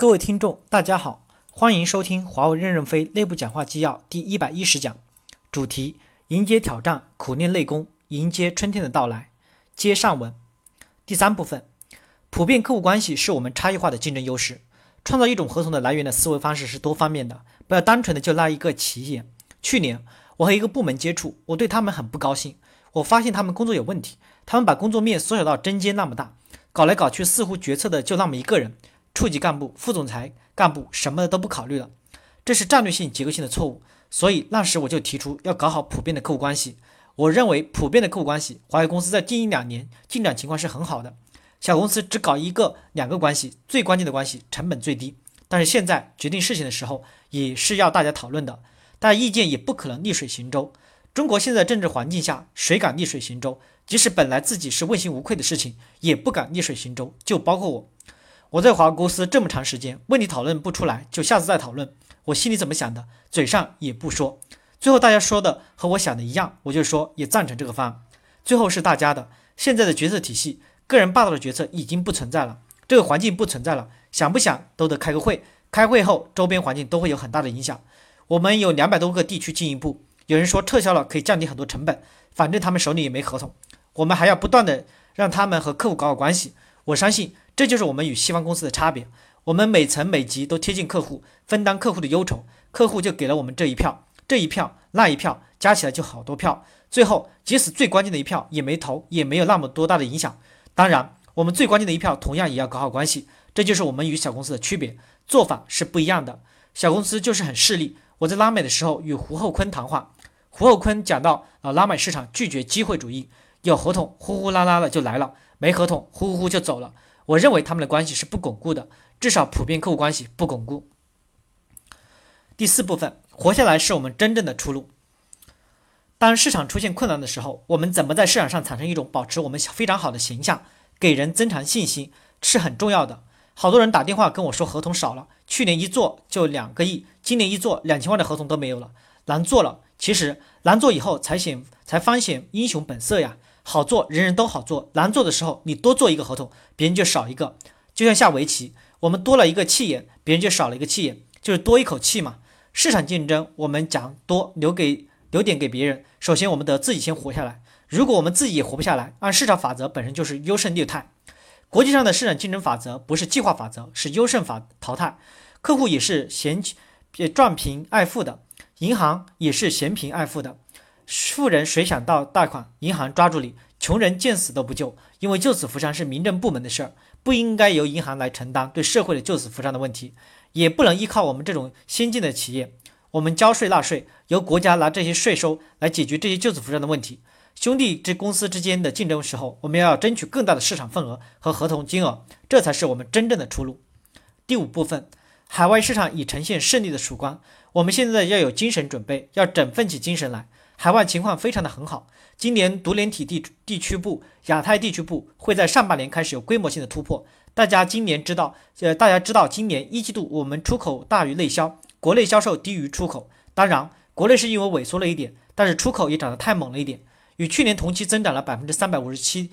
各位听众，大家好，欢迎收听华为任正非内部讲话纪要第一百一十讲，主题：迎接挑战，苦练内功，迎接春天的到来。接上文，第三部分，普遍客户关系是我们差异化的竞争优势。创造一种合同的来源的思维方式是多方面的，不要单纯的就那一个企业。去年我和一个部门接触，我对他们很不高兴，我发现他们工作有问题，他们把工作面缩小到针尖那么大，搞来搞去似乎决策的就那么一个人，处级干部、副总裁干部什么的都不考虑了，这是战略性、结构性的错误。所以那时我就提出要搞好普遍的客户关系。我认为普遍的客户关系，华为公司在近一两年进展情况是很好的。小公司只搞一个两个关系，最关键的关系成本最低。但是现在决定事情的时候，也是要大家讨论的，大家意见也不可能逆水行舟。中国现在政治环境下，谁敢逆水行舟？即使本来自己是问心无愧的事情，也不敢逆水行舟。就包括我，我在华为公司这么长时间，问题讨论不出来，就下次再讨论。我心里怎么想的，嘴上也不说。最后大家说的和我想的一样，我就说也赞成这个方案。最后是大家的，现在的决策体系。个人霸道的决策已经不存在了，这个环境不存在了，想不想都得开个会，开会后周边环境都会有很大的影响。我们有两百多个地区经营部，有人说撤销了可以降低很多成本，反正他们手里也没合同，我们还要不断的让他们和客户搞好关系。我相信这就是我们与西方公司的差别，我们每层每级都贴近客户，分担客户的忧愁，客户就给了我们这一票，这一票那一票加起来就好多票，最后即使最关键的一票也没投，也没有那么多大的影响。当然，我们最关键的一票同样也要搞好关系，这就是我们与小公司的区别，做法是不一样的。小公司就是很势利。我在拉美的时候与胡厚昆谈话，胡厚昆讲到啊，拉美市场拒绝机会主义，有合同呼呼啦啦的就来了，没合同呼呼呼就走了。我认为他们的关系是不巩固的，至少普遍客户关系不巩固。第四部分，活下来是我们真正的出路。当市场出现困难的时候，我们怎么在市场上产生一种保持我们非常好的形象，给人增强信心是很重要的。好多人打电话跟我说合同少了，去年一做就两个亿，今年一做两千万的合同都没有了，难做了。其实难做以后才显才方显英雄本色呀。好做人人都好做，难做的时候你多做一个合同，别人就少一个。就像下围棋，我们多了一个气眼，别人就少了一个气眼，就是多一口气嘛。市场竞争我们讲多留给。留点给别人。首先，我们得自己先活下来。如果我们自己也活不下来，按市场法则本身就是优胜劣汰。国际上的市场竞争法则不是计划法则，是优胜法淘汰。客户也是嫌赚贫爱富的，银行也是嫌贫爱富的。富人谁想到贷款，银行抓住你；穷人见死都不救，因为救死扶伤是民政部门的事儿，不应该由银行来承担对社会的救死扶伤的问题，也不能依靠我们这种先进的企业。我们交税纳税，由国家拿这些税收来解决这些救死扶伤的问题。兄弟之公司之间的竞争时候，我们要争取更大的市场份额和合同金额，这才是我们真正的出路。第五部分，海外市场已呈现胜利的曙光，我们现在要有精神准备，要振奋起精神来。海外情况非常的很好，今年独联体地地区部、亚太地区部会在上半年开始有规模性的突破。大家今年知道，呃，大家知道今年一季度我们出口大于内销。国内销售低于出口，当然，国内是因为萎缩了一点，但是出口也涨得太猛了一点，与去年同期增长了百分之三百五十七。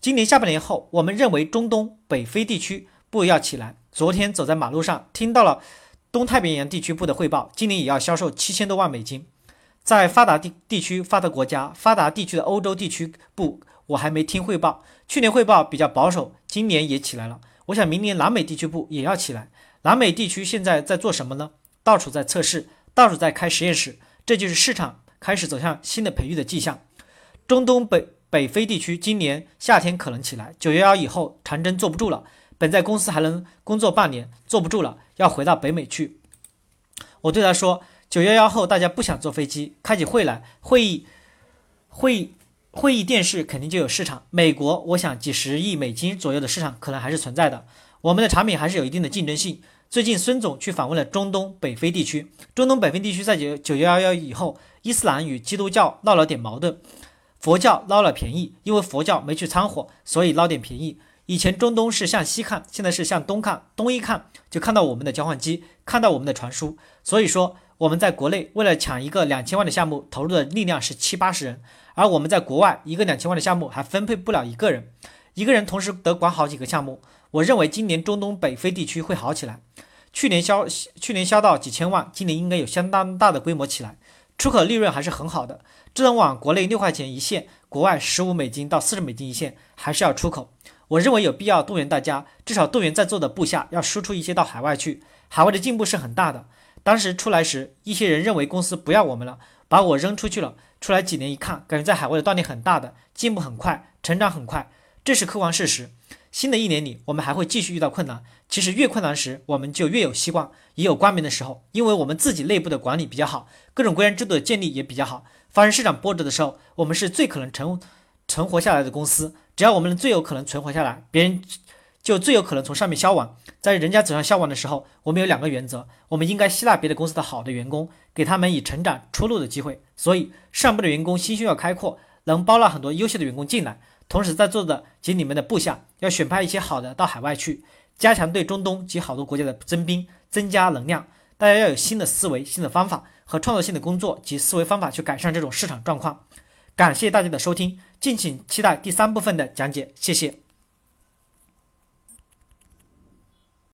今年下半年后，我们认为中东北非地区部要起来。昨天走在马路上，听到了东太平洋地区部的汇报，今年也要销售七千多万美金。在发达地地区、发达国家、发达地区的欧洲地区部，我还没听汇报。去年汇报比较保守，今年也起来了。我想明年南美地区部也要起来。南美地区现在在做什么呢？到处在测试，到处在开实验室，这就是市场开始走向新的培育的迹象。中东北北非地区今年夏天可能起来，九幺幺以后长征坐不住了，本在公司还能工作半年，坐不住了，要回到北美去。我对他说，九幺幺后大家不想坐飞机，开起会来，会议会会议电视肯定就有市场。美国，我想几十亿美金左右的市场可能还是存在的。我们的产品还是有一定的竞争性。最近孙总去访问了中东北非地区。中东北非地区在九九幺幺以后，伊斯兰与基督教闹了点矛盾，佛教捞了便宜，因为佛教没去掺和，所以捞点便宜。以前中东是向西看，现在是向东看。东一看就看到我们的交换机，看到我们的传输。所以说我们在国内为了抢一个两千万的项目，投入的力量是七八十人，而我们在国外一个两千万的项目还分配不了一个人，一个人同时得管好几个项目。我认为今年中东北非地区会好起来。去年销去年销到几千万，今年应该有相当大的规模起来，出口利润还是很好的。智能网国内六块钱一线，国外十五美金到四十美金一线，还是要出口。我认为有必要动员大家，至少动员在座的部下要输出一些到海外去。海外的进步是很大的。当时出来时，一些人认为公司不要我们了，把我扔出去了。出来几年一看，感觉在海外的锻炼很大的，进步很快，成长很快，这是客观事实。新的一年里，我们还会继续遇到困难。其实越困难时，我们就越有希望，也有光明的时候，因为我们自己内部的管理比较好，各种规章制度的建立也比较好。发生市场波折的时候，我们是最可能成存活下来的公司。只要我们最有可能存活下来，别人就最有可能从上面消亡。在人家走上消亡的时候，我们有两个原则：我们应该吸纳别的公司的好的员工，给他们以成长出路的机会。所以，上部的员工心胸要开阔，能包纳很多优秀的员工进来。同时，在座的及你们的部下要选派一些好的到海外去，加强对中东及好多国家的征兵，增加能量。大家要有新的思维、新的方法和创造性的工作及思维方法去改善这种市场状况。感谢大家的收听，敬请期待第三部分的讲解。谢谢。